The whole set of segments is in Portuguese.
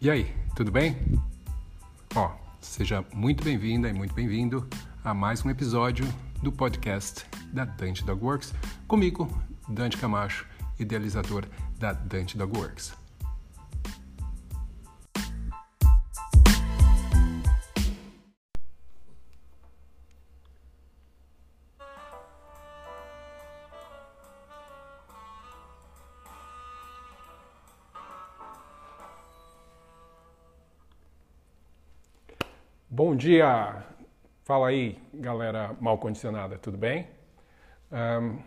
E aí, tudo bem? Ó, seja muito bem-vinda e muito bem-vindo a mais um episódio do podcast da Dante Dog Works, comigo, Dante Camacho, idealizador da Dante Dog Works. Dia! Fala aí, galera mal condicionada, tudo bem? Um,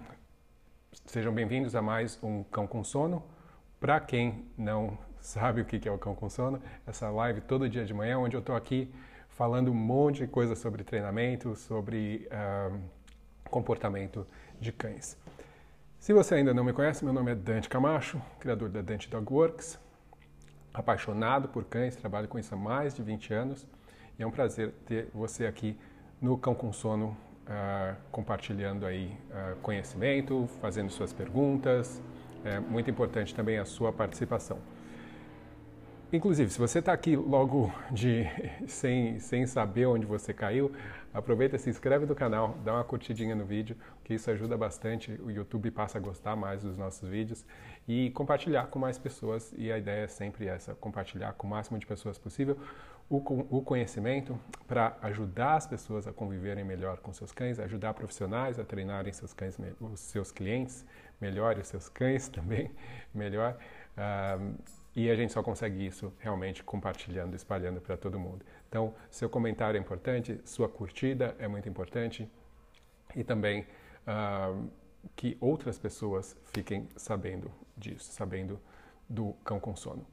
sejam bem-vindos a mais um Cão com Sono. Para quem não sabe o que é o Cão com Sono, essa live todo dia de manhã, onde eu estou aqui falando um monte de coisa sobre treinamento, sobre um, comportamento de cães. Se você ainda não me conhece, meu nome é Dante Camacho, criador da Dante Dog Works, apaixonado por cães, trabalho com isso há mais de 20 anos é um prazer ter você aqui no Cão com Sono, uh, compartilhando aí uh, conhecimento, fazendo suas perguntas. É muito importante também a sua participação. Inclusive, se você está aqui logo de sem, sem saber onde você caiu, aproveita, se inscreve no canal, dá uma curtidinha no vídeo, que isso ajuda bastante. O YouTube passa a gostar mais dos nossos vídeos e compartilhar com mais pessoas. E a ideia é sempre essa: compartilhar com o máximo de pessoas possível o, conhecimento para ajudar as pessoas a conviverem melhor com seus cães, ajudar profissionais a treinarem seus cães, os seus clientes melhor os seus cães também melhor. Um, e a gente só consegue isso realmente compartilhando, espalhando para todo mundo. Então, seu comentário é importante, sua curtida é muito importante e também uh, que outras pessoas fiquem sabendo disso, sabendo do cão com sono.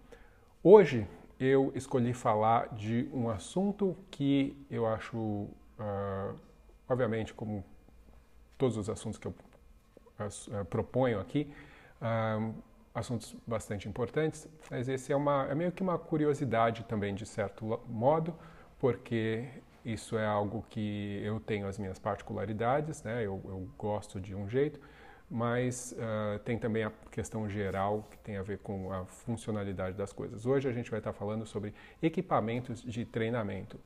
Hoje eu escolhi falar de um assunto que eu acho, uh, obviamente, como todos os assuntos que eu uh, proponho aqui, uh, assuntos bastante importantes, mas esse é, uma, é meio que uma curiosidade também, de certo modo, porque isso é algo que eu tenho as minhas particularidades, né? eu, eu gosto de um jeito, mas uh, tem também a questão geral que tem a ver com a funcionalidade das coisas. Hoje a gente vai estar falando sobre equipamentos de treinamento.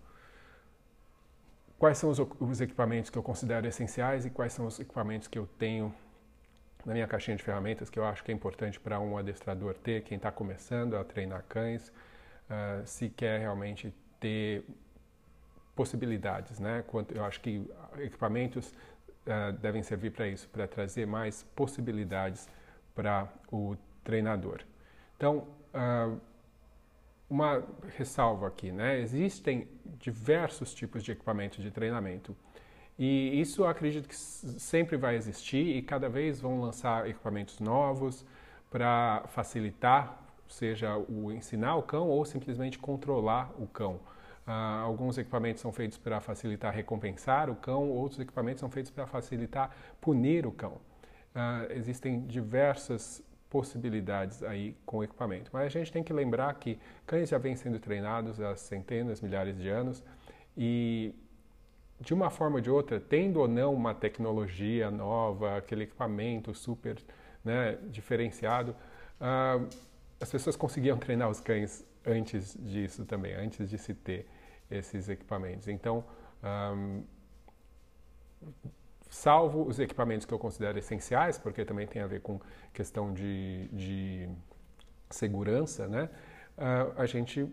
Quais são os, os equipamentos que eu considero essenciais e quais são os equipamentos que eu tenho na minha caixinha de ferramentas que eu acho que é importante para um adestrador ter, quem está começando a treinar cães, uh, se quer realmente ter possibilidades, né? Eu acho que equipamentos uh, devem servir para isso, para trazer mais possibilidades para o treinador. Então, uh, uma ressalva aqui, né? Existem diversos tipos de equipamentos de treinamento e isso acredito que sempre vai existir e cada vez vão lançar equipamentos novos para facilitar, seja o ensinar o cão ou simplesmente controlar o cão. Uh, alguns equipamentos são feitos para facilitar recompensar o cão, outros equipamentos são feitos para facilitar punir o cão. Uh, existem diversas possibilidades aí com o equipamento, mas a gente tem que lembrar que cães já vêm sendo treinados há centenas, milhares de anos e de uma forma ou de outra, tendo ou não uma tecnologia nova, aquele equipamento super né, diferenciado, uh, as pessoas conseguiam treinar os cães antes disso também, antes de se ter esses equipamentos. Então, um, salvo os equipamentos que eu considero essenciais, porque também tem a ver com questão de, de segurança, né? Uh, a gente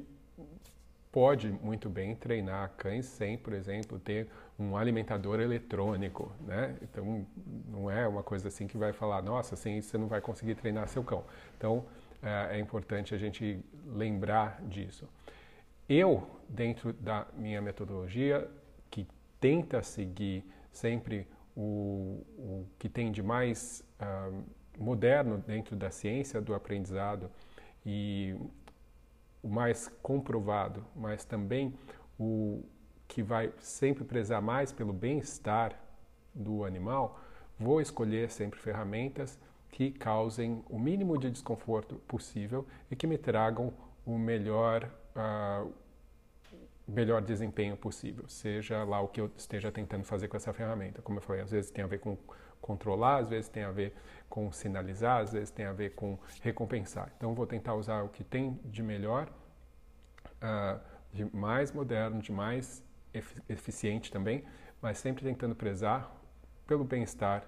pode muito bem treinar cães sem, por exemplo, ter um alimentador eletrônico, né? Então, não é uma coisa assim que vai falar, nossa, assim você não vai conseguir treinar seu cão. Então, é, é importante a gente lembrar disso. Eu, dentro da minha metodologia, que tenta seguir sempre o, o que tem de mais uh, moderno dentro da ciência do aprendizado e o mais comprovado, mas também o que vai sempre prezar mais pelo bem-estar do animal, vou escolher sempre ferramentas que causem o mínimo de desconforto possível e que me tragam o melhor, uh, melhor desempenho possível, seja lá o que eu esteja tentando fazer com essa ferramenta. Como eu falei, às vezes tem a ver com controlar, às vezes tem a ver com sinalizar, às vezes tem a ver com recompensar. Então vou tentar usar o que tem de melhor uh, de mais moderno, de mais eficiente também, mas sempre tentando prezar pelo bem-estar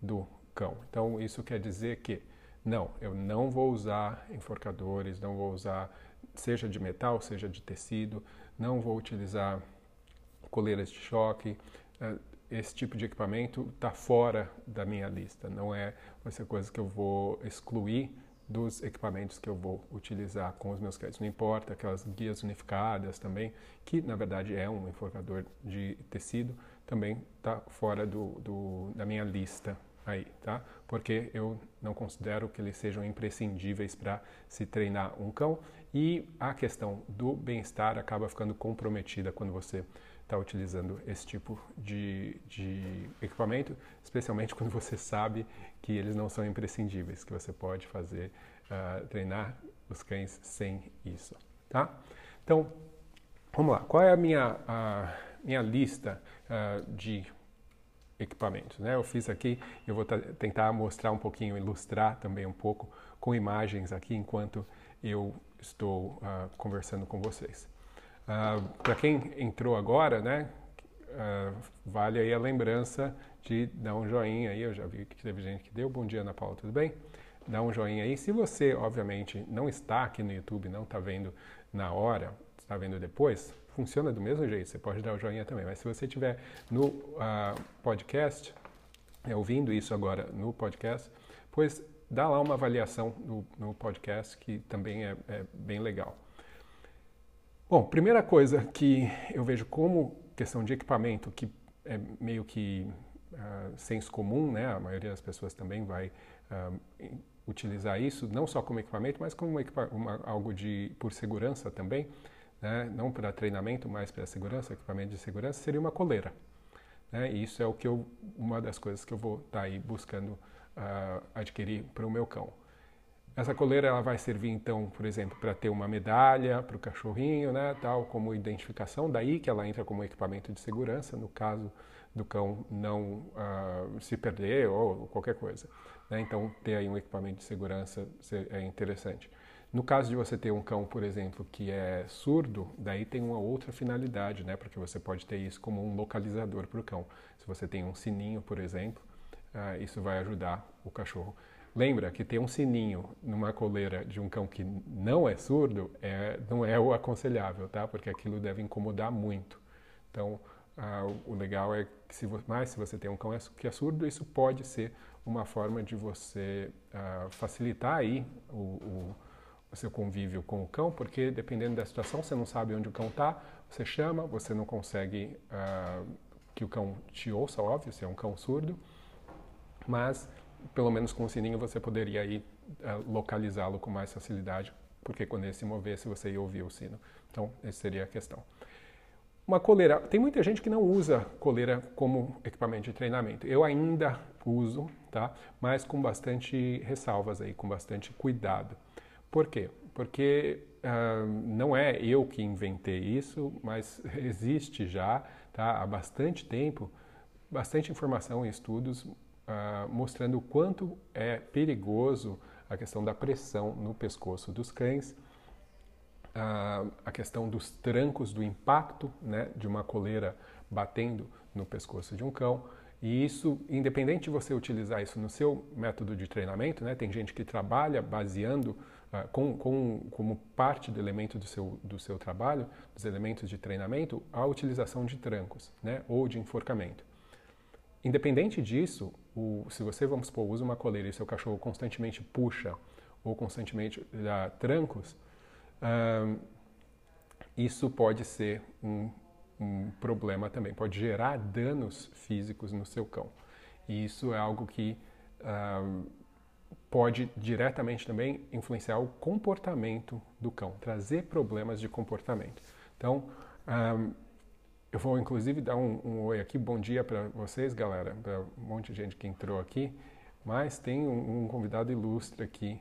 do cão. Então, isso quer dizer que, não, eu não vou usar enforcadores, não vou usar, seja de metal, seja de tecido, não vou utilizar coleiras de choque. Eh, esse tipo de equipamento está fora da minha lista, não é vai ser coisa que eu vou excluir dos equipamentos que eu vou utilizar com os meus cães. Não importa aquelas guias unificadas também, que na verdade é um enforcador de tecido, também está fora do, do, da minha lista aí, tá? Porque eu não considero que eles sejam imprescindíveis para se treinar um cão e a questão do bem-estar acaba ficando comprometida quando você está utilizando esse tipo de, de equipamento, especialmente quando você sabe que eles não são imprescindíveis, que você pode fazer uh, treinar os cães sem isso, tá? Então, vamos lá. Qual é a minha, a minha lista uh, de equipamentos. Né? Eu fiz aqui, eu vou tentar mostrar um pouquinho, ilustrar também um pouco com imagens aqui enquanto eu estou uh, conversando com vocês. Uh, Para quem entrou agora, né, uh, vale aí a lembrança de dar um joinha aí. Eu já vi que teve gente que deu. Bom dia, Ana Paula, tudo bem? Dá um joinha aí. Se você, obviamente, não está aqui no YouTube, não está vendo na hora, está vendo depois, funciona do mesmo jeito, você pode dar o joinha também. Mas se você estiver no uh, podcast, é, ouvindo isso agora no podcast, pois dá lá uma avaliação no, no podcast que também é, é, bem legal. Bom, primeira coisa que eu vejo como questão de equipamento, que é meio que uh, senso comum, né? A maioria das pessoas também vai uh, utilizar isso, não só como equipamento, mas como uma, algo de por segurança também né, não para treinamento, mas para segurança, equipamento de segurança, seria uma coleira. Né? E isso é o que eu, uma das coisas que eu vou estar tá aí buscando uh, adquirir para o meu cão. Essa coleira ela vai servir então, por exemplo, para ter uma medalha para o cachorrinho, né, tal como identificação. Daí que ela entra como equipamento de segurança no caso do cão não uh, se perder ou qualquer coisa. Né? Então ter aí um equipamento de segurança é interessante. No caso de você ter um cão, por exemplo, que é surdo, daí tem uma outra finalidade, né? Porque você pode ter isso como um localizador para o cão. Se você tem um sininho, por exemplo, uh, isso vai ajudar o cachorro. Lembra que ter um sininho numa coleira de um cão que não é surdo é, não é o aconselhável, tá? Porque aquilo deve incomodar muito. Então, uh, o legal é que, se, mais se você tem um cão é que é surdo, isso pode ser uma forma de você uh, facilitar aí o, o seu convívio com o cão, porque dependendo da situação, você não sabe onde o cão está, você chama, você não consegue uh, que o cão te ouça, óbvio, se é um cão surdo, mas pelo menos com o sininho você poderia aí uh, localizá-lo com mais facilidade, porque quando ele se movesse você ia ouvir o sino. Então, essa seria a questão. Uma coleira, tem muita gente que não usa coleira como equipamento de treinamento. Eu ainda uso, tá? Mas com bastante ressalvas aí, com bastante cuidado. Por quê? Porque uh, não é eu que inventei isso, mas existe já tá, há bastante tempo bastante informação e estudos uh, mostrando o quanto é perigoso a questão da pressão no pescoço dos cães, uh, a questão dos trancos, do impacto né, de uma coleira batendo no pescoço de um cão. E isso, independente de você utilizar isso no seu método de treinamento, né, tem gente que trabalha baseando com, com, como parte do elemento do seu, do seu trabalho, dos elementos de treinamento, a utilização de trancos né, ou de enforcamento. Independente disso, o, se você, vamos supor, usa uma coleira e seu cachorro constantemente puxa ou constantemente dá trancos, isso pode ser um, um problema também, pode gerar danos físicos no seu cão. E isso é algo que pode diretamente também influenciar o comportamento do cão, trazer problemas de comportamento. Então, um, eu vou inclusive dar um, um oi aqui, bom dia para vocês, galera, para um monte de gente que entrou aqui, mas tem um, um convidado ilustre aqui,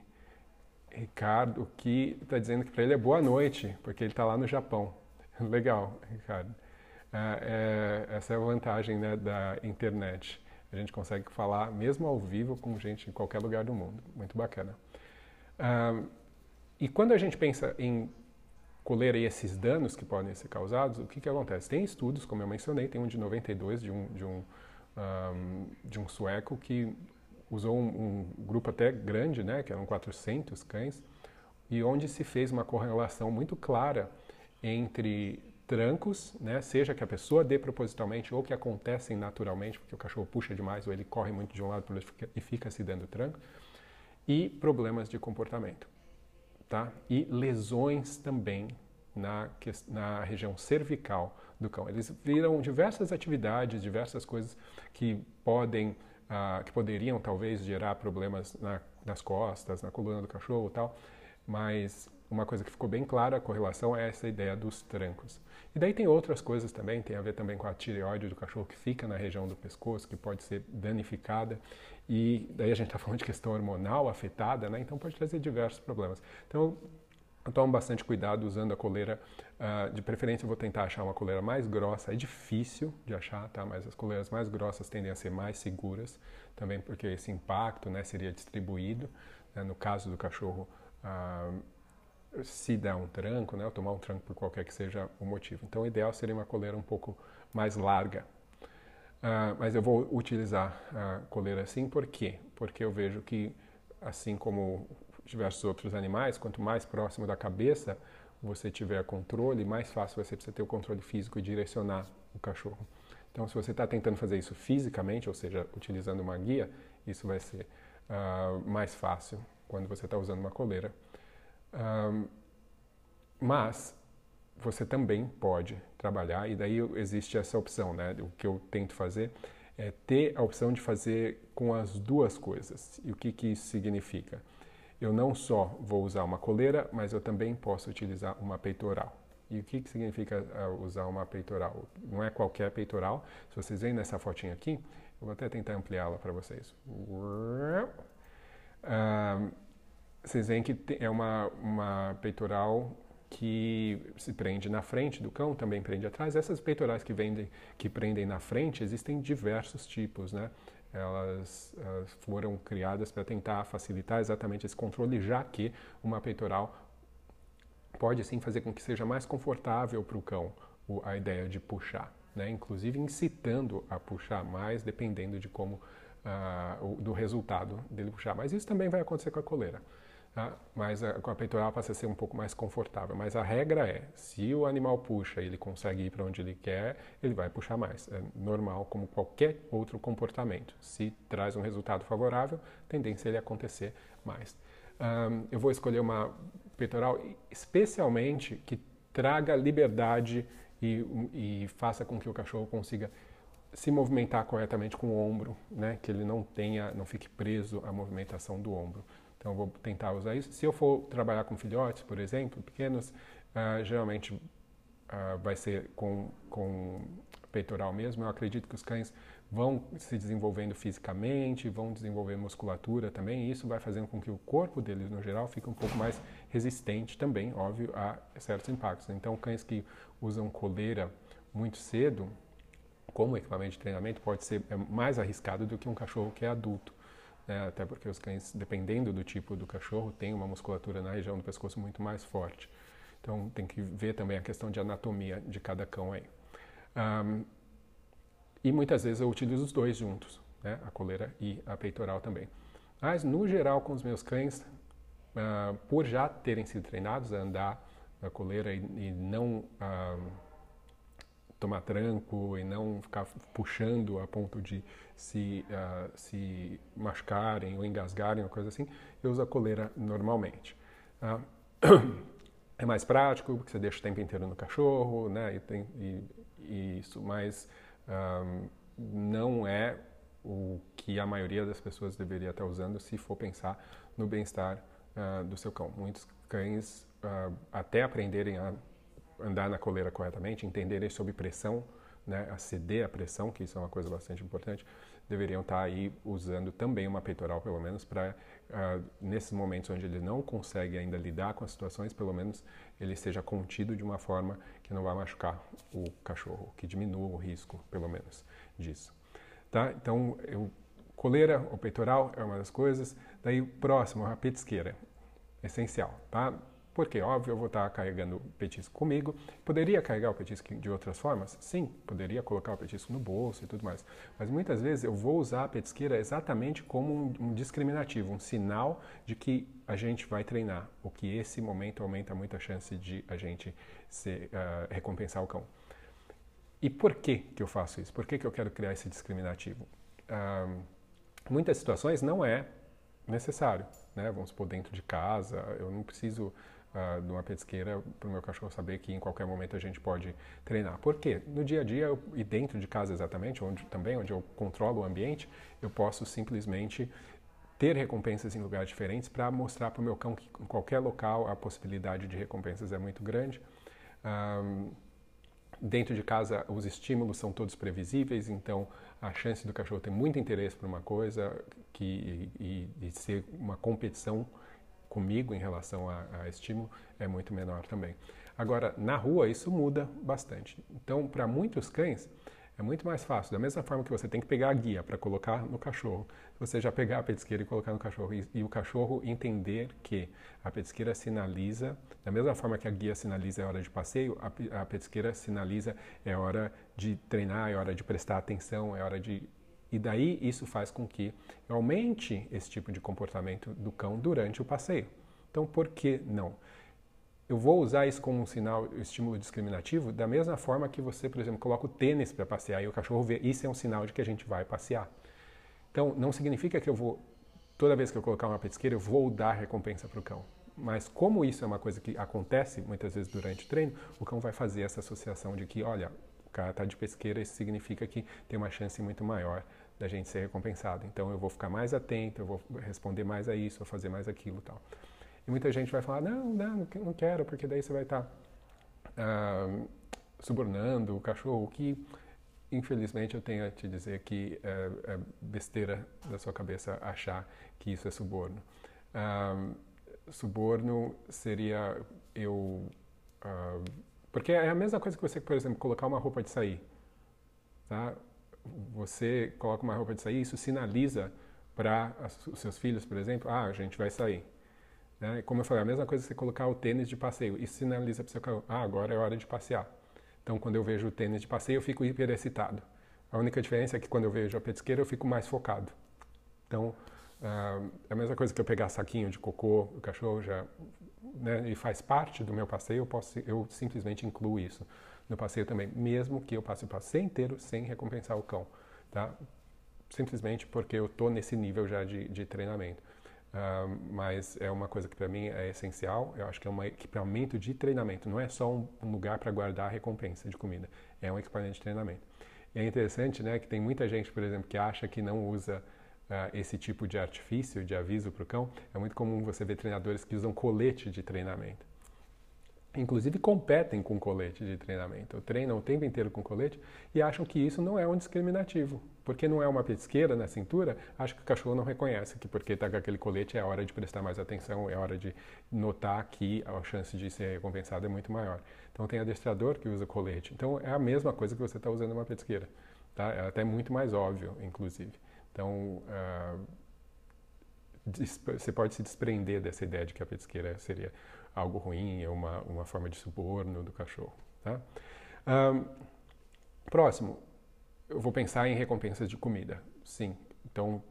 Ricardo, que está dizendo que para ele é boa noite, porque ele está lá no Japão. Legal, Ricardo. Uh, é, essa é a vantagem né, da internet. A gente consegue falar mesmo ao vivo com gente em qualquer lugar do mundo. Muito bacana. e quando a gente pensa em coleira e esses danos que podem ser causados, o que, que acontece? Tem estudos, como eu mencionei, tem um de 92 de um, de um, um de um sueco que usou um, um, grupo até grande, né, que eram 400 cães, e onde se fez uma correlação muito clara entre trancos, né, seja que a pessoa dê propositalmente ou que acontecem naturalmente, porque o cachorro puxa demais ou ele corre muito de um lado para o outro e fica se dando tranco, e problemas de comportamento tá? E lesões também na, na região cervical do cão. Eles viram diversas atividades, diversas coisas que podem, ah, que poderiam talvez gerar problemas na, nas costas, na coluna do cachorro e tal, mas uma coisa que ficou bem clara, a correlação é essa ideia dos trancos. E daí tem outras coisas também, tem a ver também com a tireoide do cachorro que fica na região do pescoço, que pode ser danificada. E daí a gente está falando de questão hormonal afetada, né? Então pode trazer diversos problemas. Então eu tomo bastante cuidado usando a coleira. Uh, de preferência, eu vou tentar achar uma coleira mais grossa. É difícil de achar, tá? Mas as coleiras mais grossas tendem a ser mais seguras, também porque esse impacto né, seria distribuído. Né? No caso do cachorro, uh, se der um tranco, né, ou tomar um tranco por qualquer que seja o motivo. Então, o ideal seria uma coleira um pouco mais larga. Uh, mas eu vou utilizar a coleira assim, por quê? Porque eu vejo que, assim como diversos outros animais, quanto mais próximo da cabeça você tiver controle, mais fácil vai ser para você ter o controle físico e direcionar o cachorro. Então, se você está tentando fazer isso fisicamente, ou seja, utilizando uma guia, isso vai ser uh, mais fácil quando você está usando uma coleira. Um, mas você também pode trabalhar, e daí existe essa opção, né? O que eu tento fazer é ter a opção de fazer com as duas coisas. E o que, que isso significa? Eu não só vou usar uma coleira, mas eu também posso utilizar uma peitoral. E o que, que significa uh, usar uma peitoral? Não é qualquer peitoral. Se vocês veem nessa fotinha aqui, eu vou até tentar ampliá-la para vocês. Uh, vocês veem que é uma, uma peitoral que se prende na frente do cão, também prende atrás. Essas peitorais que, vendem, que prendem na frente, existem diversos tipos, né? Elas, elas foram criadas para tentar facilitar exatamente esse controle, já que uma peitoral pode sim fazer com que seja mais confortável para o cão a ideia de puxar, né? inclusive incitando a puxar mais, dependendo de como uh, do resultado dele puxar. Mas isso também vai acontecer com a coleira. Tá? Mas a, a peitoral passa a ser um pouco mais confortável. Mas a regra é, se o animal puxa e ele consegue ir para onde ele quer, ele vai puxar mais. É normal, como qualquer outro comportamento. Se traz um resultado favorável, tendência é ele acontecer mais. Um, eu vou escolher uma peitoral especialmente que traga liberdade e, e faça com que o cachorro consiga se movimentar corretamente com o ombro, né? que ele não tenha, não fique preso à movimentação do ombro. Então, vou tentar usar isso. Se eu for trabalhar com filhotes, por exemplo, pequenos, uh, geralmente uh, vai ser com, com peitoral mesmo. Eu acredito que os cães vão se desenvolvendo fisicamente, vão desenvolver musculatura também, e isso vai fazendo com que o corpo deles, no geral, fique um pouco mais resistente também, óbvio, a certos impactos. Então, cães que usam coleira muito cedo, como equipamento de treinamento, pode ser é mais arriscado do que um cachorro que é adulto né? até porque os cães, dependendo do tipo do cachorro, têm uma musculatura na região do pescoço muito mais forte. Então tem que ver também a questão de anatomia de cada cão aí. Um, e muitas vezes eu utilizo os dois juntos, né? a coleira e a peitoral também. Mas no geral com os meus cães, uh, por já terem sido treinados a andar na coleira e, e não uh, tomar tranco e não ficar puxando a ponto de se, uh, se machucarem ou engasgarem ou coisa assim, eu uso a coleira normalmente. Uh, é mais prático, porque você deixa o tempo inteiro no cachorro, né? E, tem, e, e isso, mas um, não é o que a maioria das pessoas deveria estar usando se for pensar no bem-estar uh, do seu cão. Muitos cães, até aprenderem a andar na coleira corretamente, entenderem sob pressão, né, a ceder a pressão, que isso é uma coisa bastante importante, deveriam estar aí usando também uma peitoral, pelo menos, para, uh, ah, nesses momentos onde ele não consegue ainda lidar com as situações, pelo menos ele seja contido de uma forma que não vai machucar o cachorro, que diminua o risco, pelo menos, disso. Tá? Então, eu, coleira ou peitoral é uma das coisas. Daí, próximo, a petisqueira, essencial, tá? Porque, óbvio, eu vou estar carregando o petisco comigo. Poderia carregar o petisco de outras formas? Sim, poderia colocar o petisco no bolso e tudo mais. Mas muitas vezes eu vou usar a petisqueira exatamente como um, discriminativo, um sinal de que a gente vai treinar, o que esse momento aumenta muito a chance de a gente se, uh, recompensar o cão. E por que, que eu faço isso? Por que, que eu quero criar esse discriminativo? Uh, muitas situações não é necessário, né? Vamos supor, dentro de casa, eu não preciso uh, de uma petisqueira para o meu cachorro saber que em qualquer momento a gente pode treinar. Por quê? No dia a dia eu, e dentro de casa exatamente, onde também onde eu controlo o ambiente, eu posso simplesmente ter recompensas em lugares diferentes para mostrar para o meu cão que em qualquer local a possibilidade de recompensas é muito grande. Um, dentro de casa os estímulos são todos previsíveis, então a chance do cachorro ter muito interesse por uma coisa que, e, e ser uma competição comigo em relação a, a estímulo é muito menor também. Agora, na rua, isso muda bastante. Então, para muitos cães, é muito mais fácil. Da mesma forma que você tem que pegar a guia para colocar no cachorro, você já pegar a petisqueira e colocar no cachorro. E, e, o cachorro entender que a petisqueira sinaliza, da mesma forma que a guia sinaliza é hora de passeio, a, a petisqueira sinaliza é hora de treinar, é hora de prestar atenção, é hora de e daí isso faz com que aumente esse tipo de comportamento do cão durante o passeio. Então, por que não? Eu vou usar isso como um sinal, um estímulo discriminativo, da mesma forma que você, por exemplo, coloca o tênis para passear e o cachorro vê, isso é um sinal de que a gente vai passear. Então, não significa que eu vou, toda vez que eu colocar uma petisqueira, eu vou dar recompensa para o cão. Mas como isso é uma coisa que acontece muitas vezes durante o treino, o cão vai fazer essa associação de que, olha, o cara está de pesqueira, isso significa que tem uma chance muito maior da gente ser recompensado. Então eu vou ficar mais atento, eu vou responder mais a isso, vou fazer mais aquilo tal. E muita gente vai falar, não, não, não quero, porque daí você vai estar tá, uh, subornando o cachorro, que infelizmente eu tenho a te dizer que é, é besteira da sua cabeça achar que isso é suborno. Uh, suborno seria eu... Uh, porque é a mesma coisa que você, por exemplo, colocar uma roupa de sair. Tá? Você coloca uma roupa de sair, isso sinaliza para os seus filhos, por exemplo, ah, a gente vai sair. Né? Como eu falei, a mesma coisa você colocar o tênis de passeio, isso sinaliza para o seu carro, ah, agora é hora de passear. Então, quando eu vejo o tênis de passeio, eu fico hiper excitado. A única diferença é que quando eu vejo a petisqueira, eu fico mais focado. Então, uh, é a mesma coisa que eu pegar saquinho de cocô, o cachorro já né, e faz parte do meu passeio, eu, posso, eu simplesmente incluo isso no passeio também, mesmo que eu passe o passeio inteiro sem recompensar o cão, tá? Simplesmente porque eu estou nesse nível já de, de treinamento. Uh, mas é uma coisa que para mim é essencial. Eu acho que é um equipamento de treinamento, não é só um, um lugar para guardar a recompensa de comida, é um equipamento de treinamento. E é interessante, né, que tem muita gente, por exemplo, que acha que não usa uh, esse tipo de artifício, de aviso para o cão. É muito comum você ver treinadores que usam colete de treinamento inclusive competem com colete de treinamento, treinam o tempo inteiro com colete e acham que isso não é um discriminativo. Porque não é uma petisqueira na cintura, acho que o cachorro não reconhece que porque está com aquele colete é hora de prestar mais atenção, é hora de notar que a chance de ser recompensado é muito maior. Então tem adestrador que usa colete. Então é a mesma coisa que você está usando uma petisqueira. Tá? É até muito mais óbvio, inclusive. Então uh, você pode se desprender dessa ideia de que a petisqueira seria algo ruim, é uma, uma forma de suborno do cachorro. Tá? Um, próximo, eu vou pensar em recompensas de comida. Sim, então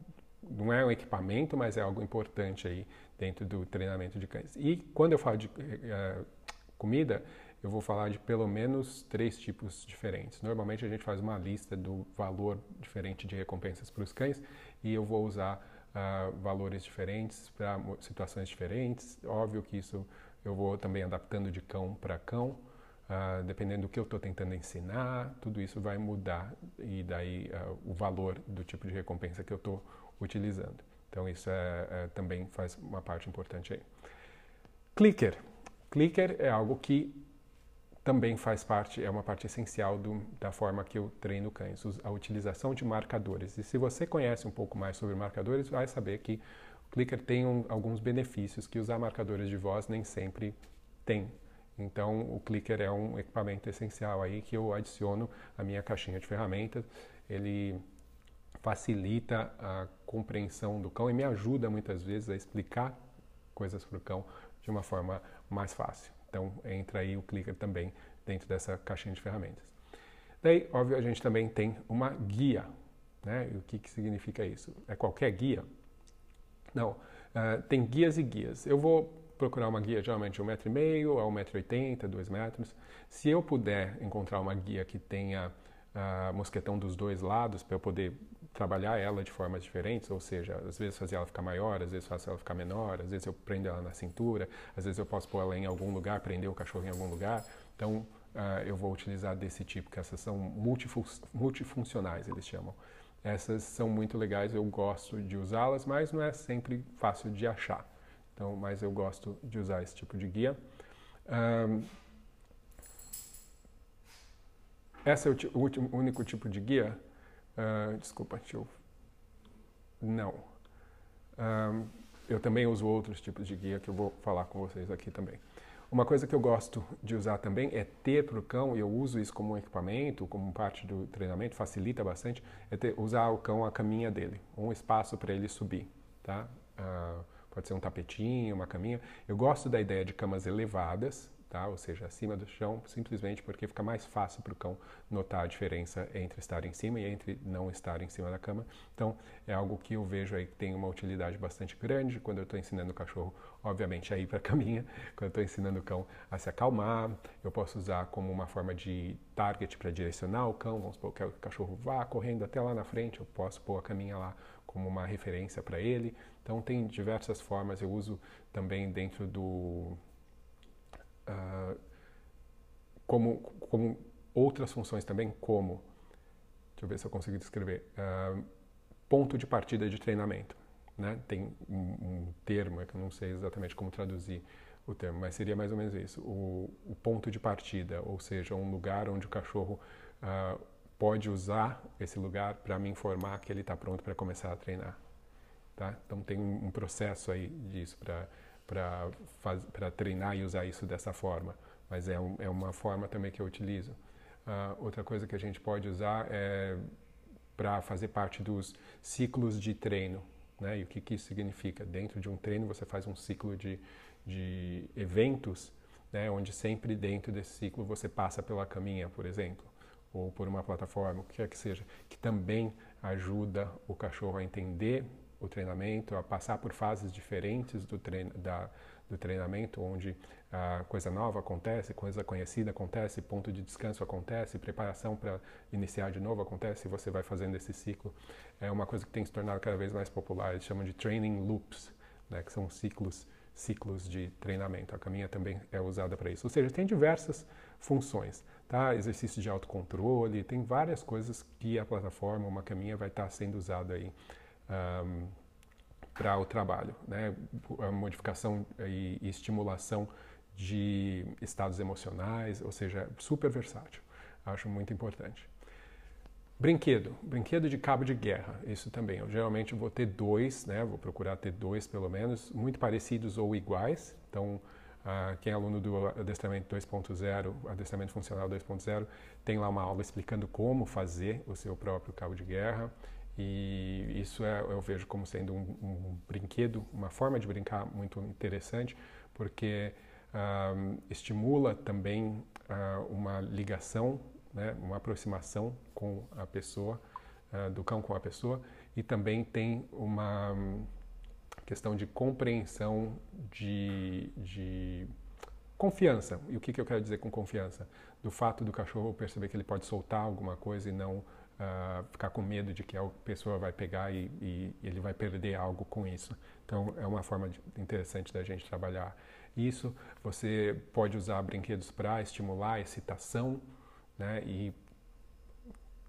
não é um equipamento, mas é algo importante aí dentro do treinamento de cães. E quando eu falo de uh, comida, eu vou falar de pelo menos três tipos diferentes. Normalmente a gente faz uma lista do valor diferente de recompensas para os cães e eu vou usar uh, valores diferentes para situações diferentes. Óbvio que isso eu vou também adaptando de cão para cão, uh, dependendo do que eu estou tentando ensinar, tudo isso vai mudar e daí uh, o valor do tipo de recompensa que eu estou utilizando. Então isso é, é, também faz uma parte importante aí. Clicker. Clicker é algo que também faz parte, é uma parte essencial do, da forma que eu treino cães, a utilização de marcadores. E se você conhece um pouco mais sobre marcadores, vai saber que Clicker tem um, alguns benefícios que usar marcadores de voz nem sempre tem. Então, o Clicker é um equipamento essencial aí que eu adiciono à minha caixinha de ferramentas. Ele facilita a compreensão do cão e me ajuda muitas vezes a explicar coisas para o cão de uma forma mais fácil. Então entra aí o clicker também dentro dessa caixinha de ferramentas. Daí, óbvio, a gente também tem uma guia. Né? E o que, que significa isso? É qualquer guia? Não, uh, tem guias e guias. Eu vou procurar uma guia geralmente de 1,5m a 1,80m, 2 metros. Se eu puder encontrar uma guia que tenha uh, mosquetão dos dois lados, para eu poder trabalhar ela de formas diferentes, ou seja, às vezes fazer ela ficar maior, às vezes faço ela ficar menor, às vezes eu prendo ela na cintura, às vezes eu posso pôr ela em algum lugar, prender o cachorro em algum lugar. Então, uh, eu vou utilizar desse tipo, que essas são multifun multifuncionais, eles chamam. Essas são muito legais, eu gosto de usá-las, mas não é sempre fácil de achar. Então, mas eu gosto de usar esse tipo de guia. Um, esse é o, o, último, único tipo de guia Uh, desculpa, deixa eu. Não. Um, eu também uso outros tipos de guia que eu vou falar com vocês aqui também. Uma coisa que eu gosto de usar também é ter para o cão, e eu uso isso como um equipamento, como parte do treinamento, facilita bastante, é ter, usar o cão a caminha dele, um espaço para ele subir, tá? Uh, pode ser um tapetinho, uma caminha. Eu gosto da ideia de camas elevadas, tá? ou seja, acima do chão, simplesmente porque fica mais fácil para o cão notar a diferença entre estar em cima e entre não estar em cima da cama. Então, é algo que eu vejo aí que tem uma utilidade bastante grande quando eu estou ensinando o cachorro, obviamente, a ir para a caminha, quando eu estou ensinando o cão a se acalmar. Eu posso usar como uma forma de target para direcionar o cão, vamos supor que o cachorro vá correndo até lá na frente, eu posso pôr a caminha lá como uma referência para ele. Então, tem diversas formas, eu uso também dentro do uh, como, como outras funções também, como, deixa eu ver se eu consigo descrever, uh, ponto de partida de treinamento. Né? Tem um, um termo, é que eu não sei exatamente como traduzir o termo, mas seria mais ou menos isso, o, o ponto de partida, ou seja, um lugar onde o cachorro uh, pode usar esse lugar para me informar que ele está pronto para começar a treinar. Tá? Então tem um processo aí disso para para treinar e usar isso dessa forma, mas é, um, é uma forma também que eu utilizo. Uh, outra coisa que a gente pode usar é para fazer parte dos ciclos de treino. Né? E o que, que isso significa? Dentro de um treino você faz um ciclo de, de eventos, né? onde sempre dentro desse ciclo você passa pela caminha, por exemplo, ou por uma plataforma, o que quer que seja, que também ajuda o cachorro a entender o treinamento, a passar por fases diferentes do, trein da, do treinamento, onde a coisa nova acontece, coisa conhecida acontece, ponto de descanso acontece, preparação para iniciar de novo acontece, e você vai fazendo esse ciclo. É uma coisa que tem se tornado cada vez mais popular, eles chamam de training loops, né, que são ciclos ciclos de treinamento. A caminha também é usada para isso. Ou seja, tem diversas funções, tá? Exercício de autocontrole, tem várias coisas que a plataforma, uma caminha vai estar sendo usada aí um, para o trabalho, né? A modificação e, estimulação de estados emocionais, ou seja, super versátil. Acho muito importante. Brinquedo, brinquedo de cabo de guerra, isso também. Eu geralmente vou ter dois, né? Vou procurar ter dois pelo menos, muito parecidos ou iguais. Então, uh, quem é aluno do adestramento 2.0, adestramento funcional 2.0, tem lá uma aula explicando como fazer o seu próprio cabo de guerra. E isso é, eu vejo como sendo um, um, brinquedo, uma forma de brincar muito interessante, porque estimula também uh, uma ligação, né, uma aproximação com a pessoa, uh, do cão com a pessoa, e também tem uma um, questão de compreensão de, de confiança. E o que, que eu quero dizer com confiança? Do fato do cachorro perceber que ele pode soltar alguma coisa e não uh, ficar com medo de que a pessoa vai pegar e, e, ele vai perder algo com isso. Então, é uma forma de, interessante da gente trabalhar isso. Você pode usar brinquedos para estimular a excitação, né? E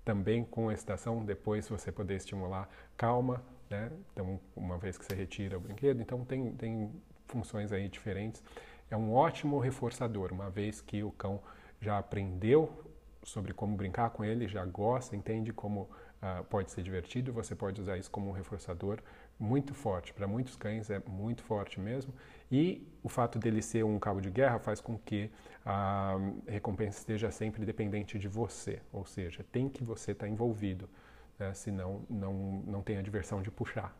também com a excitação, depois você poder estimular calma, né? Então, uma vez que você retira o brinquedo, então tem, tem funções aí diferentes. É um ótimo reforçador, uma vez que o cão já aprendeu sobre como brincar com ele, já gosta, entende como uh, pode ser divertido, você pode usar isso como um reforçador muito forte. Para muitos cães é muito forte mesmo. E o fato dele ser um cabo de guerra faz com que a recompensa esteja sempre dependente de você, ou seja, tem que você estar tá envolvido, né? senão não, não tem a diversão de puxar.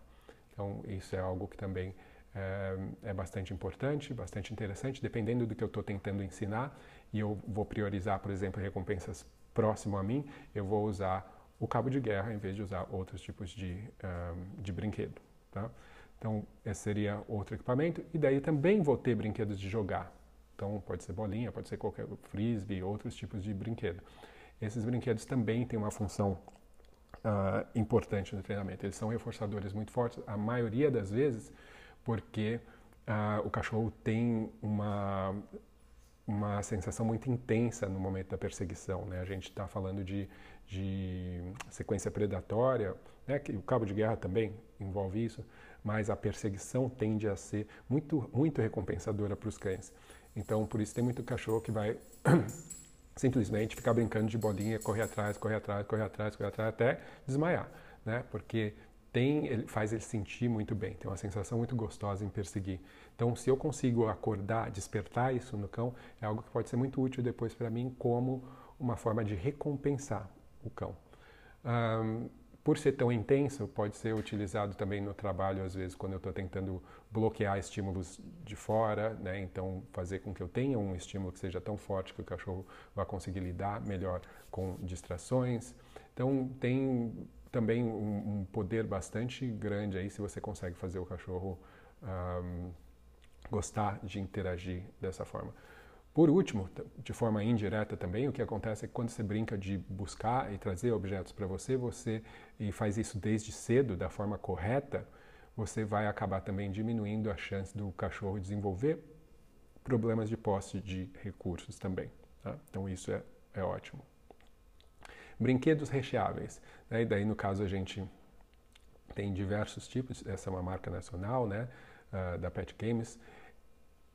Então, isso é algo que também é, é bastante importante, bastante interessante, dependendo do que eu estou tentando ensinar, e eu vou priorizar, por exemplo, recompensas próximo a mim, eu vou usar o cabo de guerra em vez de usar outros tipos de, um, de brinquedo. Tá? Então, esse seria outro equipamento. E daí também vou ter brinquedos de jogar. Então, pode ser bolinha, pode ser qualquer frisbee, outros tipos de brinquedo. Esses brinquedos também têm uma função uh, importante no treinamento. Eles são reforçadores muito fortes, a maioria das vezes, porque uh, o cachorro tem uma uma sensação muito intensa no momento da perseguição. Né? A gente está falando de, de sequência predatória, né? que o cabo de guerra também envolve isso, mas a perseguição tende a ser muito, muito recompensadora para os cães. Então, por isso tem muito cachorro que vai simplesmente ficar brincando de bolinha, correr atrás, correr atrás, correr atrás, correr atrás, até desmaiar, né? Porque tem, ele faz ele sentir muito bem, tem uma sensação muito gostosa em perseguir. Então, se eu consigo acordar, despertar isso no cão, é algo que pode ser muito útil depois para mim como uma forma de recompensar o cão. Um, por ser tão intenso, pode ser utilizado também no trabalho, às vezes, quando eu estou tentando bloquear estímulos de fora, né? então fazer com que eu tenha um estímulo que seja tão forte que o cachorro vá conseguir lidar melhor com distrações. Então, tem também um, um poder bastante grande aí se você consegue fazer o cachorro um, gostar de interagir dessa forma. Por último, de forma indireta também, o que acontece é que quando você brinca de buscar e trazer objetos para você, você e faz isso desde cedo, da forma correta, você vai acabar também diminuindo a chance do cachorro desenvolver problemas de posse de recursos também. Tá? Então isso é, é ótimo. Brinquedos recheáveis. Né? E daí, no caso, a gente tem diversos tipos. Essa é uma marca nacional, né? Uh, da Pet Games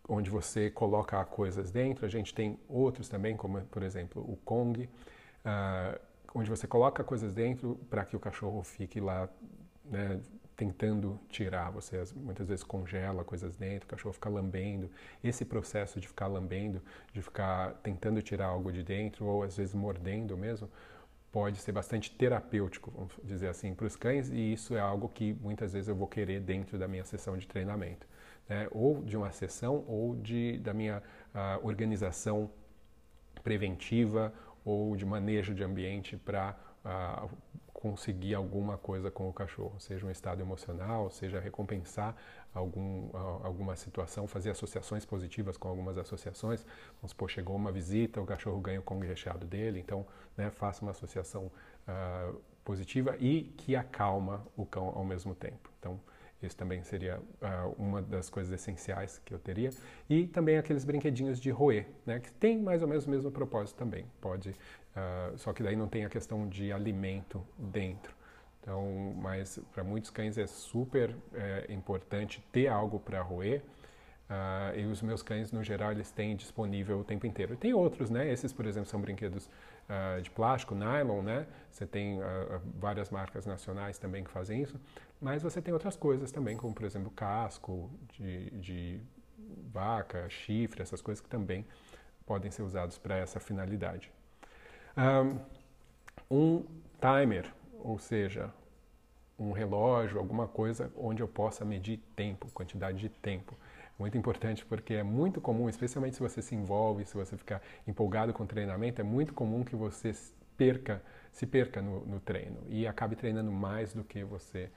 onde você coloca coisas dentro. A gente tem outros também, como por exemplo o Kong, uh, onde você coloca coisas dentro para que o cachorro fique lá né, tentando tirar. Você muitas vezes congela coisas dentro, o cachorro fica lambendo. Esse processo de ficar lambendo, de ficar tentando tirar algo de dentro ou às vezes mordendo mesmo, pode ser bastante terapêutico, vamos dizer assim, para os cães, e isso é algo que muitas vezes eu vou querer dentro da minha sessão de treinamento né, ou de uma sessão ou de, da minha uh, organização preventiva ou de manejo de ambiente para uh, conseguir alguma coisa com o cachorro, seja um estado emocional, seja recompensar algum, alguma situação, fazer associações positivas com algumas associações. Vamos supor, chegou uma visita, o cachorro ganha o Kong recheado dele, então né, faça uma associação uh, positiva e que acalma o cão ao mesmo tempo. Então, isso também seria uh, uma das coisas essenciais que eu teria. E também aqueles brinquedinhos de roer, né, que tem mais ou menos o mesmo propósito também. Pode, uh, só que daí não tem a questão de alimento dentro. Então, mas para muitos cães é super é, importante ter algo para roer. Uh, e os meus cães, no geral, eles têm disponível o tempo inteiro. Tem outros, né? Esses, por exemplo, são brinquedos uh, de plástico, nylon, né? Você tem uh, várias marcas nacionais também que fazem isso. Mas você tem outras coisas também, como, por exemplo, casco de, de vaca, chifre, essas coisas que também podem ser usados para essa finalidade. Um timer, ou seja, um relógio, alguma coisa onde eu possa medir tempo, quantidade de tempo muito importante porque é muito comum, especialmente se você se envolve, se você ficar empolgado com o treinamento, é muito comum que você perca, se perca no, no treino e acabe treinando mais do que você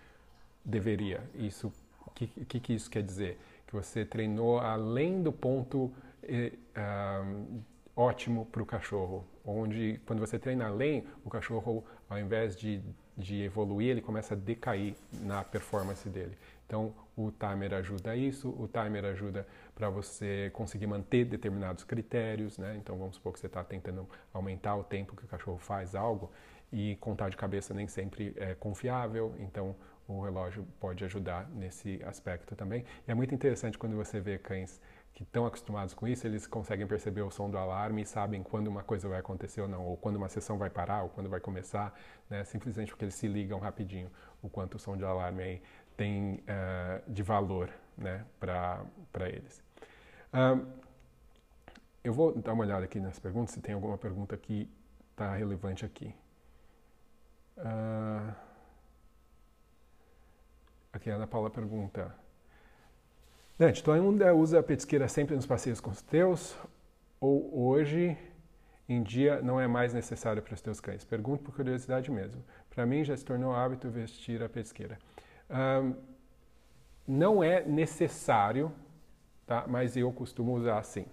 deveria. Isso, o que, que, isso quer dizer? Que você treinou além do ponto eh, um, ótimo para o cachorro, onde quando você treina além, o cachorro, ao invés de, de evoluir, ele começa a decair na performance dele. Então, o timer ajuda isso, o timer ajuda para você conseguir manter determinados critérios, né? Então, vamos supor que você está tentando aumentar o tempo que o cachorro faz algo e contar de cabeça nem sempre é confiável, então o relógio pode ajudar nesse aspecto também. E é muito interessante quando você vê cães que estão acostumados com isso, eles conseguem perceber o som do alarme e sabem quando uma coisa vai acontecer ou não, ou quando uma sessão vai parar, ou quando vai começar, né? simplesmente porque eles se ligam rapidinho o quanto o som de alarme tem uh, de valor né, para eles. Eu vou dar uma olhada aqui nas perguntas, se tem alguma pergunta que está relevante aqui. Uh, aqui a Ana Paula pergunta: Dante, tu ainda usa a petisqueira sempre nos passeios com os teus? Ou hoje em dia não é mais necessário para os teus cães? Pergunto por curiosidade mesmo. Para mim já se tornou hábito vestir a petisqueira. Um, não é necessário, tá? mas eu costumo usar assim.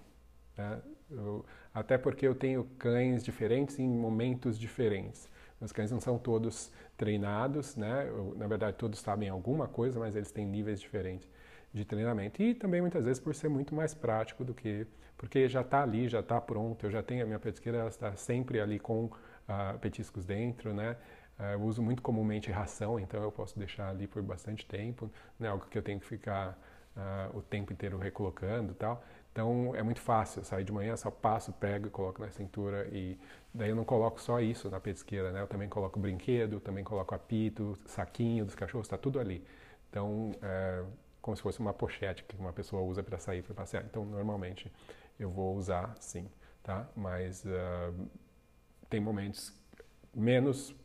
Né? Eu, até porque eu tenho cães diferentes em momentos diferentes. Meus cães não são todos treinados, né? Eu, na verdade, todos sabem alguma coisa, mas eles têm níveis diferentes de treinamento. E também muitas vezes por ser muito mais prático do que. Porque já está ali, já está pronto, eu já tenho a minha petisqueira, ela está sempre ali com uh, petiscos dentro, né? Uh, eu uso muito comumente ração, então eu posso deixar ali por bastante tempo, não é algo que eu tenho que ficar uh, o tempo inteiro recolocando e tal. Então é muito fácil, sair de manhã, só passo, pego e coloco na cintura e daí eu não coloco só isso na petisqueira, né? Eu também coloco brinquedo, também coloco apito, saquinho dos cachorros, está tudo ali. Então é como se fosse uma pochete que uma pessoa usa para sair para passear. Então normalmente eu vou usar sim, tá? Mas uh, tem momentos menos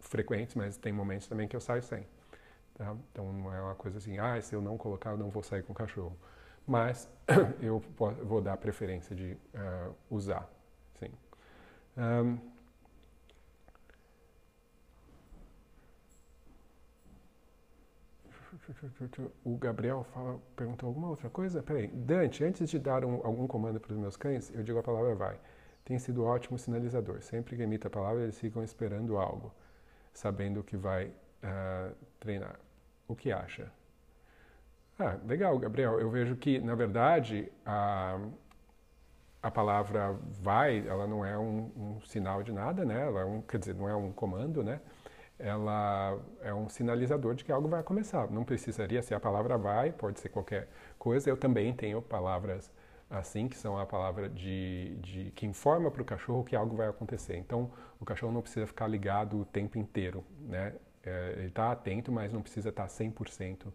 frequentes, mas tem momentos também que eu saio sem. Tá? Então não é uma coisa assim, ah, se eu não colocar eu não vou sair com o cachorro mas eu vou dar preferência de uh, usar. Sim. Um, o Gabriel fala, perguntou alguma outra coisa? Peraí, Dante, antes de dar um, algum comando para os meus cães, eu digo a palavra vai. Tem sido um ótimo sinalizador. Sempre que emita a palavra, eles ficam esperando algo, sabendo que vai uh, treinar. O que acha? Ah, legal, Gabriel. Eu vejo que, na verdade, a, a palavra vai, ela não é um, um, sinal de nada, né? Ela é um, quer dizer, não é um comando, né? Ela é um sinalizador de que algo vai começar. Não precisaria ser a palavra vai, pode ser qualquer coisa. Eu também tenho palavras assim, que são a palavra de, de que informa para o cachorro que algo vai acontecer. Então, o cachorro não precisa ficar ligado o tempo inteiro, né? É, ele está atento, mas não precisa estar 100% uh,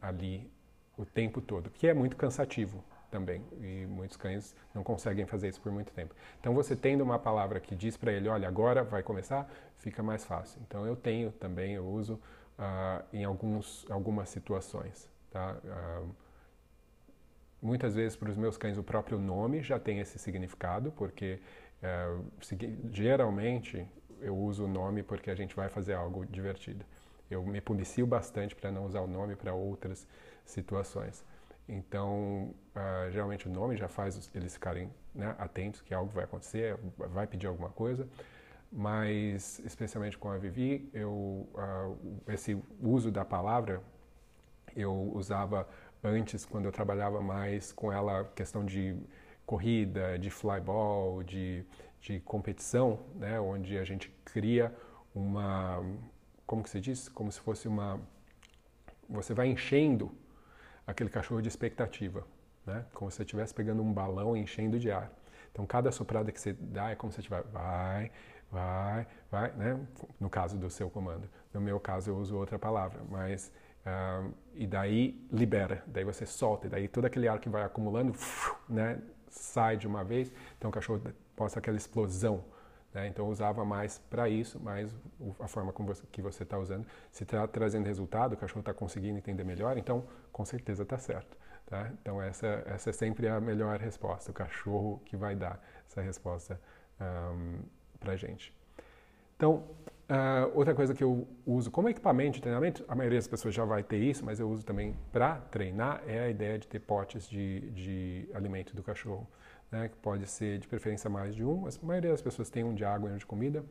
ali o tempo todo, que é muito cansativo também, e muitos cães não conseguem fazer isso por muito tempo. Então, você tendo uma palavra que diz para ele, olha, agora vai começar, fica mais fácil. Então, eu tenho também, eu uso uh, em alguns, algumas situações. Tá? Uh, muitas vezes, para os meus cães, o próprio nome já tem esse significado, porque uh, geralmente eu uso o nome porque a gente vai fazer algo divertido. Eu me policio bastante para não usar o nome para outras situações. Então, uh, geralmente o nome já faz eles ficarem né, atentos que algo vai acontecer, vai pedir alguma coisa. Mas, especialmente com a Vivi, eu, uh, esse uso da palavra eu usava antes, quando eu trabalhava mais com ela, questão de corrida, de flyball, de, de competição, né, onde a gente cria uma, como que se diz? Como se fosse uma... Você vai enchendo aquele cachorro de expectativa, né? Como se você estivesse pegando um balão e enchendo de ar. Então, cada soprada que você dá é como se você estiver... Vai, vai, vai, né? No caso do seu comando. No meu caso, eu uso outra palavra, mas... Uh, e daí libera, daí você solta, e daí todo aquele ar que vai acumulando, né, sai de uma vez, então o cachorro posta aquela explosão né? Então usava mais para isso, mas a forma como você, que você está usando, se está trazendo resultado, o cachorro está conseguindo entender melhor, então com certeza está certo. Tá? Então essa, essa é sempre a melhor resposta, o cachorro que vai dar essa resposta um, para gente. Então, uh, outra coisa que eu uso como equipamento de treinamento, a maioria das pessoas já vai ter isso, mas eu uso também para treinar, é a ideia de ter potes de, de alimento do cachorro né, que pode ser de preferência mais de um. A maioria das pessoas tem um de água e um de comida,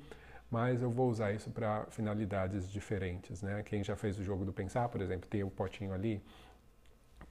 mas eu vou usar isso para finalidades diferentes. Né? Quem já fez o jogo do pensar, por exemplo, ter o potinho ali,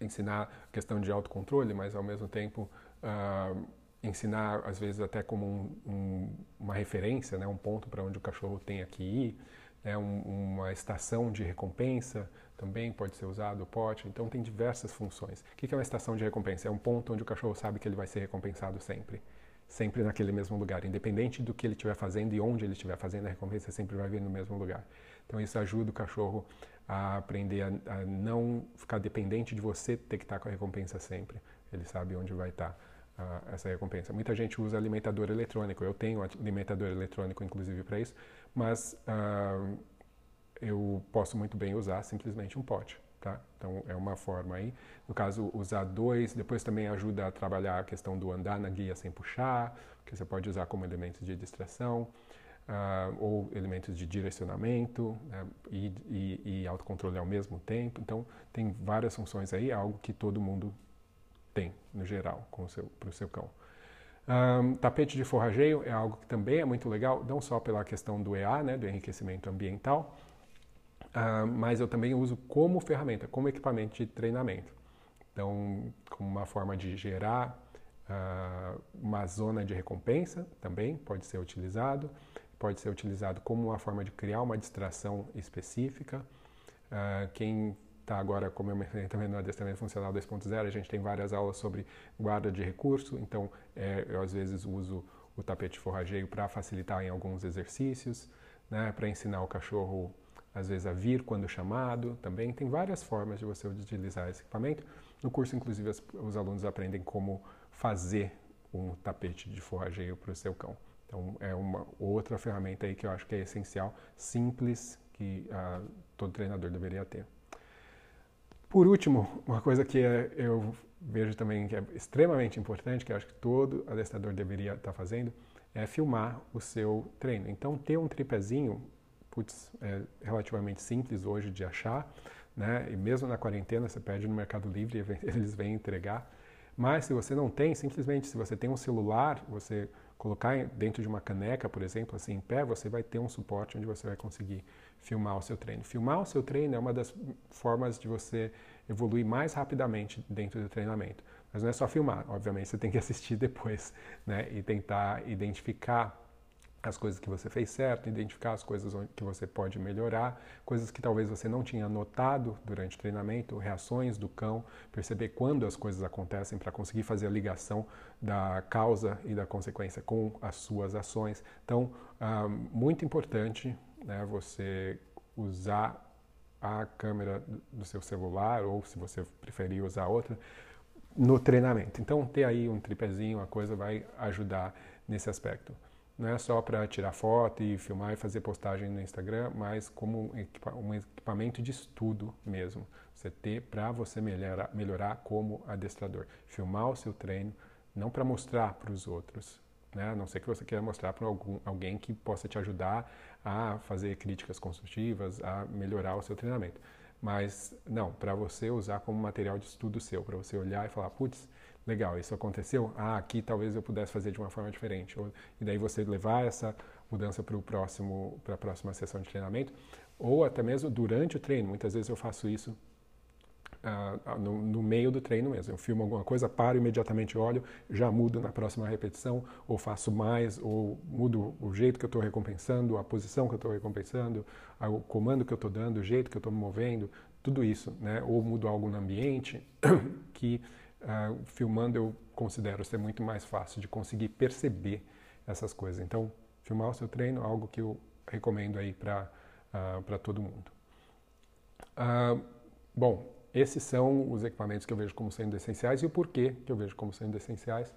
ensinar questão de autocontrole, mas ao mesmo tempo uh, ensinar, às vezes, até como um, um, uma referência, né? um ponto para onde o cachorro tem que ir, né? Um, uma estação de recompensa, também pode ser usado o pote, então tem diversas funções. O que é uma estação de recompensa? É um ponto onde o cachorro sabe que ele vai ser recompensado sempre, sempre naquele mesmo lugar, independente do que ele estiver fazendo e onde ele estiver fazendo, a recompensa sempre vai vir no mesmo lugar. Então isso ajuda o cachorro a aprender a, a não ficar dependente de você ter que estar com a recompensa sempre. Ele sabe onde vai estar uh, essa recompensa. Muita gente usa alimentador eletrônico. Eu tenho alimentador eletrônico, inclusive, para isso, mas uh, eu posso muito bem usar simplesmente um pote. Tá? Então é uma forma aí. No caso, usar dois, depois também ajuda a trabalhar a questão do andar na guia sem puxar, que você pode usar como elementos de distração, uh, ou elementos de direcionamento né? e, e, e, autocontrole ao mesmo tempo. Então tem várias funções aí, algo que todo mundo tem, no geral, para o seu cão. Um, tapete de forrageio é algo que também é muito legal, não só pela questão do EA, né, do enriquecimento ambiental, uh, mas eu também uso como ferramenta, como equipamento de treinamento. Então, como uma forma de gerar uh, uma zona de recompensa também pode ser utilizado, pode ser utilizado como uma forma de criar uma distração específica. Uh, quem está agora, como eu mencionei também no adestramento funcional 2.0, a gente tem várias aulas sobre guarda de recurso, então é, eu às vezes uso o tapete forrageio para facilitar em alguns exercícios, né, para ensinar o cachorro às vezes a vir quando chamado, também tem várias formas de você utilizar esse equipamento. No curso, inclusive, os, os alunos aprendem como fazer um tapete de forrageio para o seu cão. Então, é uma outra ferramenta aí que eu acho que é essencial, simples, que uh, todo treinador deveria ter. Por último, uma coisa que é, eu vejo também que é extremamente importante, que eu acho que todo adestrador deveria estar fazendo, é filmar o seu treino. Então, ter um tripézinho, putz, é relativamente simples hoje de achar, né? E mesmo na quarentena, você pede no Mercado Livre e eles vêm entregar. Mas se você não tem, simplesmente se você tem um celular, você colocar dentro de uma caneca, por exemplo, assim em pé, você vai ter um suporte onde você vai conseguir filmar o seu treino. Filmar o seu treino é uma das formas de você evoluir mais rapidamente dentro do treinamento. Mas não é só filmar, obviamente você tem que assistir depois, né? E tentar identificar as coisas que você fez certo, identificar as coisas que você pode melhorar, coisas que talvez você não tinha notado durante o treinamento, reações do cão, perceber quando as coisas acontecem para conseguir fazer a ligação da causa e da consequência com as suas ações. Então, ah, muito importante né, você usar a câmera do seu celular ou se você preferir usar outra no treinamento. Então, ter aí um tripézinho, a coisa vai ajudar nesse aspecto. Não é só para tirar foto e filmar e fazer postagem no Instagram, mas como um equipamento de estudo mesmo. Você ter para você melhorar, melhorar como adestrador. Filmar o seu treino, não para mostrar para os outros, né? a não ser que você queira mostrar para alguém que possa te ajudar a fazer críticas construtivas, a melhorar o seu treinamento. Mas não, para você usar como material de estudo seu, para você olhar e falar, putz, legal, isso aconteceu, ah, aqui talvez eu pudesse fazer de uma forma diferente. E daí você levar essa mudança para próximo, a próxima sessão de treinamento, ou até mesmo durante o treino. Muitas vezes eu faço isso Uh, no, no, meio do treino mesmo. Eu filmo alguma coisa, paro imediatamente, olho, já mudo na próxima repetição, ou faço mais, ou mudo o jeito que eu estou recompensando, a posição que eu estou recompensando, o comando que eu estou dando, o jeito que eu estou me movendo, tudo isso, né? Ou mudo algo no ambiente que uh, filmando eu considero ser muito mais fácil de conseguir perceber essas coisas. Então, filmar o seu treino é algo que eu recomendo aí para uh, todo mundo. bom, esses são os equipamentos que eu vejo como sendo essenciais e o porquê que eu vejo como sendo essenciais.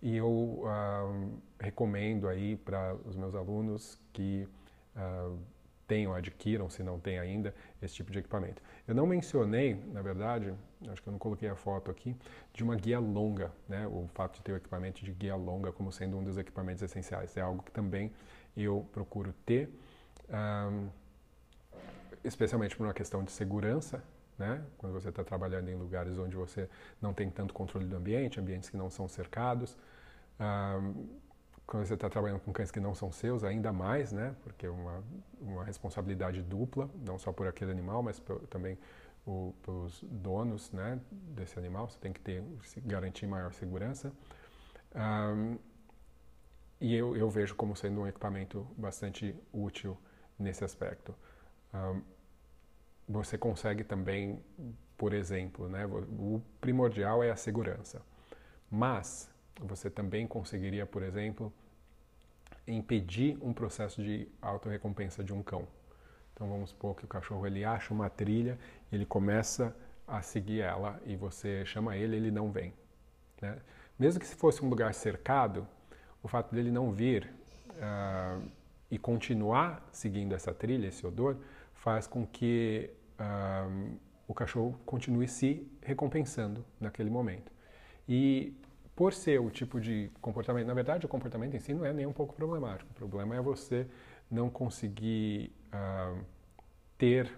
E eu uh, recomendo aí para os meus alunos que uh, tenham, adquiram, se não tem ainda, esse tipo de equipamento. Eu não mencionei, na verdade, acho que eu não coloquei a foto aqui, de uma guia longa, né? o fato de ter o equipamento de guia longa como sendo um dos equipamentos essenciais. É algo que também eu procuro ter, um, especialmente por uma questão de segurança, né? Quando você está trabalhando em lugares onde você não tem tanto controle do ambiente, ambientes que não são cercados. Quando você está trabalhando com cães que não são seus, ainda mais, né? Porque é uma, uma responsabilidade dupla, não só por aquele animal, mas também o, pelos donos né, desse animal. Você tem que ter, garantir maior segurança. Um, e eu, eu, vejo como sendo um equipamento bastante útil nesse aspecto. Um, você consegue também, por exemplo, né, o primordial é a segurança, mas você também conseguiria, por exemplo, impedir um processo de autorrecompensa de um cão. Então vamos supor que o cachorro ele acha uma trilha, ele começa a seguir ela e você chama ele, ele não vem. Né? Mesmo que se fosse um lugar cercado, o fato dele não vir uh, e continuar seguindo essa trilha, esse odor, faz com que o cachorro continue se recompensando naquele momento. E por ser o tipo de comportamento, na verdade, o comportamento em si não é nem um pouco problemático. O problema é você não conseguir uh, ter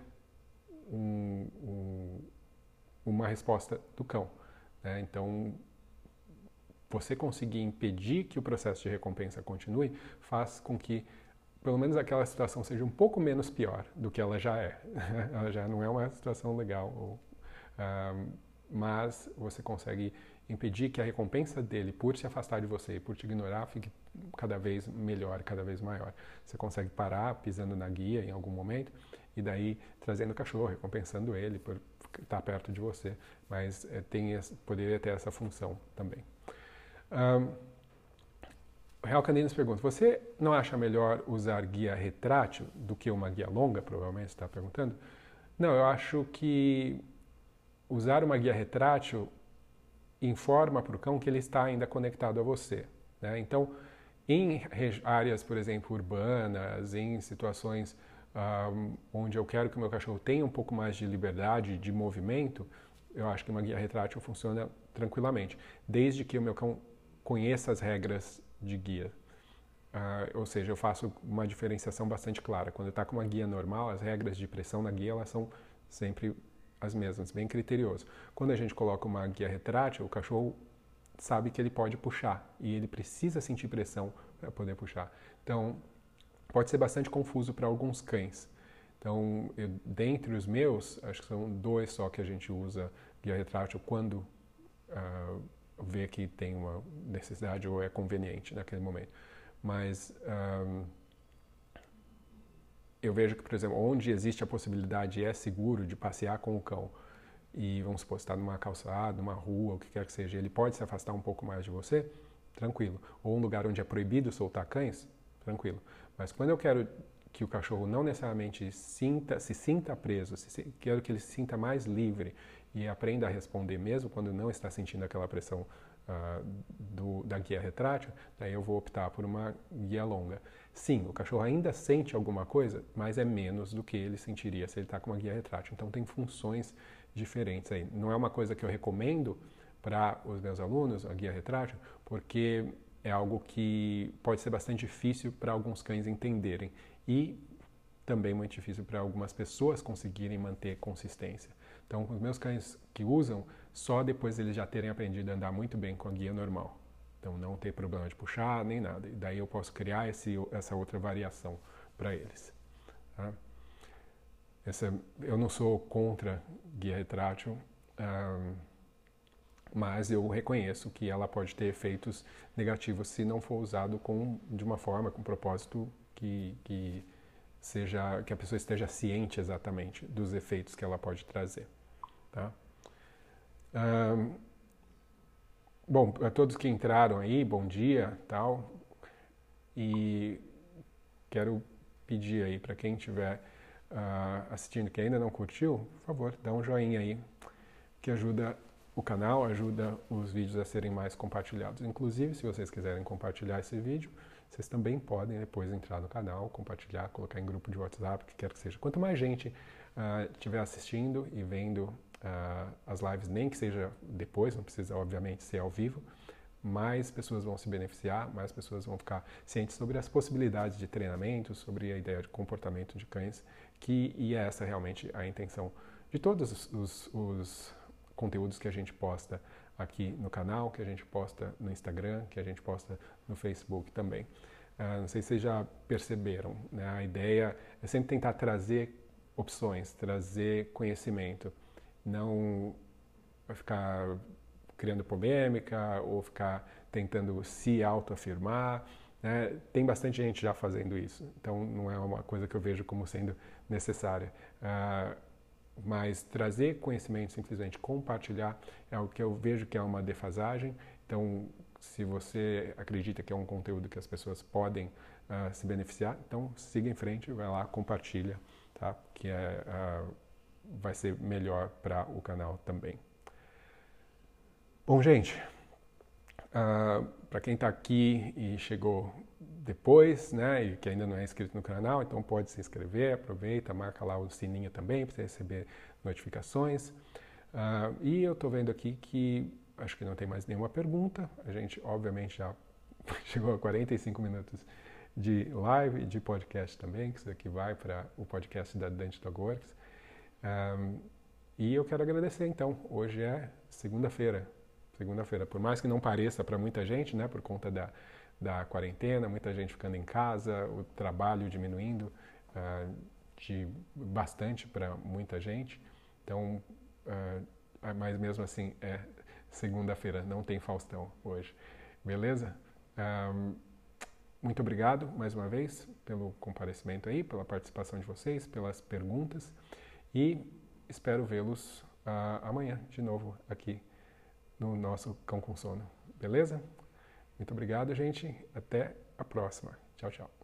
um, um, uma resposta do cão. Né? Então, você conseguir impedir que o processo de recompensa continue faz com que pelo menos aquela situação seja um pouco menos pior do que ela já é. ela já não é uma situação legal, ou, uh, mas você consegue impedir que a recompensa dele por se afastar de você e por te ignorar fique cada vez melhor, cada vez maior. Você consegue parar pisando na guia em algum momento e daí trazendo o cachorro, recompensando ele por estar perto de você, mas é, tem, poderia ter essa função também. Um, o Real Caninos pergunta: Você não acha melhor usar guia retrátil do que uma guia longa? Provavelmente está perguntando. Não, eu acho que usar uma guia retrátil informa para o cão que ele está ainda conectado a você. Né? Então, em áreas, por exemplo, urbanas, em situações um, onde eu quero que o meu cachorro tenha um pouco mais de liberdade de movimento, eu acho que uma guia retrátil funciona tranquilamente, desde que o meu cão conheça as regras de guia. Uh, ou seja, eu faço uma diferenciação bastante clara. Quando está com uma guia normal, as regras de pressão na guia elas são sempre as mesmas, bem criterioso. Quando a gente coloca uma guia retrátil, o cachorro sabe que ele pode puxar e ele precisa sentir pressão para poder puxar. Então, pode ser bastante confuso para alguns cães. Então, eu, dentre os meus, acho que são dois só que a gente usa guia retrátil quando uh, vê que tem uma necessidade ou é conveniente naquele momento. Mas um, eu vejo que, por exemplo, onde existe a possibilidade é seguro de passear com o cão e vamos supor, está numa calçada, numa rua, o que quer que seja, ele pode se afastar um pouco mais de você, tranquilo. Ou um lugar onde é proibido soltar cães, tranquilo. Mas quando eu quero que o cachorro não necessariamente sinta, se sinta preso, se, quero que ele se sinta mais livre e aprenda a responder mesmo quando não está sentindo aquela pressão uh, do, da guia retrátil, daí eu vou optar por uma guia longa. Sim, o cachorro ainda sente alguma coisa, mas é menos do que ele sentiria se ele está com uma guia retrátil. Então tem funções diferentes aí. Não é uma coisa que eu recomendo para os meus alunos, a guia retrátil, porque é algo que pode ser bastante difícil para alguns cães entenderem e também muito difícil para algumas pessoas conseguirem manter consistência. Então, os meus cães que usam, só depois eles já terem aprendido a andar muito bem com a guia normal. Então, não ter problema de puxar nem nada. E daí eu posso criar esse, essa outra variação para eles. Tá? Essa, eu não sou contra guia retrátil, um, mas eu reconheço que ela pode ter efeitos negativos se não for usado com, de uma forma, com um propósito que, que seja que a pessoa esteja ciente exatamente dos efeitos que ela pode trazer. Tá? Um, bom, para todos que entraram aí, bom dia, tal. E quero pedir aí para quem estiver uh, assistindo que ainda não curtiu, por favor, dá um joinha aí, que ajuda o canal, ajuda os vídeos a serem mais compartilhados. Inclusive, se vocês quiserem compartilhar esse vídeo, vocês também podem depois entrar no canal, compartilhar, colocar em grupo de WhatsApp, que quer que seja. Quanto mais gente estiver uh, assistindo e vendo uh, as lives, nem que seja depois, não precisa obviamente ser ao vivo, mais pessoas vão se beneficiar, mais pessoas vão ficar cientes sobre as possibilidades de treinamento, sobre a ideia de comportamento de cães, que e é essa realmente a intenção de todos os, os, os conteúdos que a gente posta aqui no canal, que a gente posta no Instagram, que a gente posta no Facebook também. Uh, não sei se vocês já perceberam, né? a ideia é sempre tentar trazer opções, trazer conhecimento, não ficar criando polêmica ou ficar tentando se autoafirmar. Né? Tem bastante gente já fazendo isso, então não é uma coisa que eu vejo como sendo necessária. Uh, mas trazer conhecimento, simplesmente compartilhar, é algo que eu vejo que é uma defasagem. Então, se você acredita que é um conteúdo que as pessoas podem uh, se beneficiar, então siga em frente, vai lá, compartilha, tá? Que é, uh, vai ser melhor para o canal também. Bom, gente, uh, para quem está aqui e chegou depois, né, e que ainda não é inscrito no canal, então pode se inscrever, aproveita, marca lá o sininho também para você receber notificações. Uh, e eu estou vendo aqui que acho que não tem mais nenhuma pergunta. A gente, obviamente, já chegou a 45 minutos de live e de podcast também, que isso aqui vai para o podcast da Dante Dog Works. Um, e eu quero agradecer, então. Hoje é segunda-feira. Segunda-feira. Por mais que não pareça para muita gente, né, por conta da, da quarentena, muita gente ficando em casa, o trabalho diminuindo uh, de bastante para muita gente. Então, uh, mas mesmo assim, é segunda-feira, não tem Faustão hoje. Beleza? Um, muito obrigado mais uma vez pelo comparecimento aí, pela participação de vocês, pelas perguntas e espero vê-los uh, amanhã de novo aqui no nosso Cão com Sono. Beleza? Muito obrigado, gente. Até a próxima. Tchau, tchau.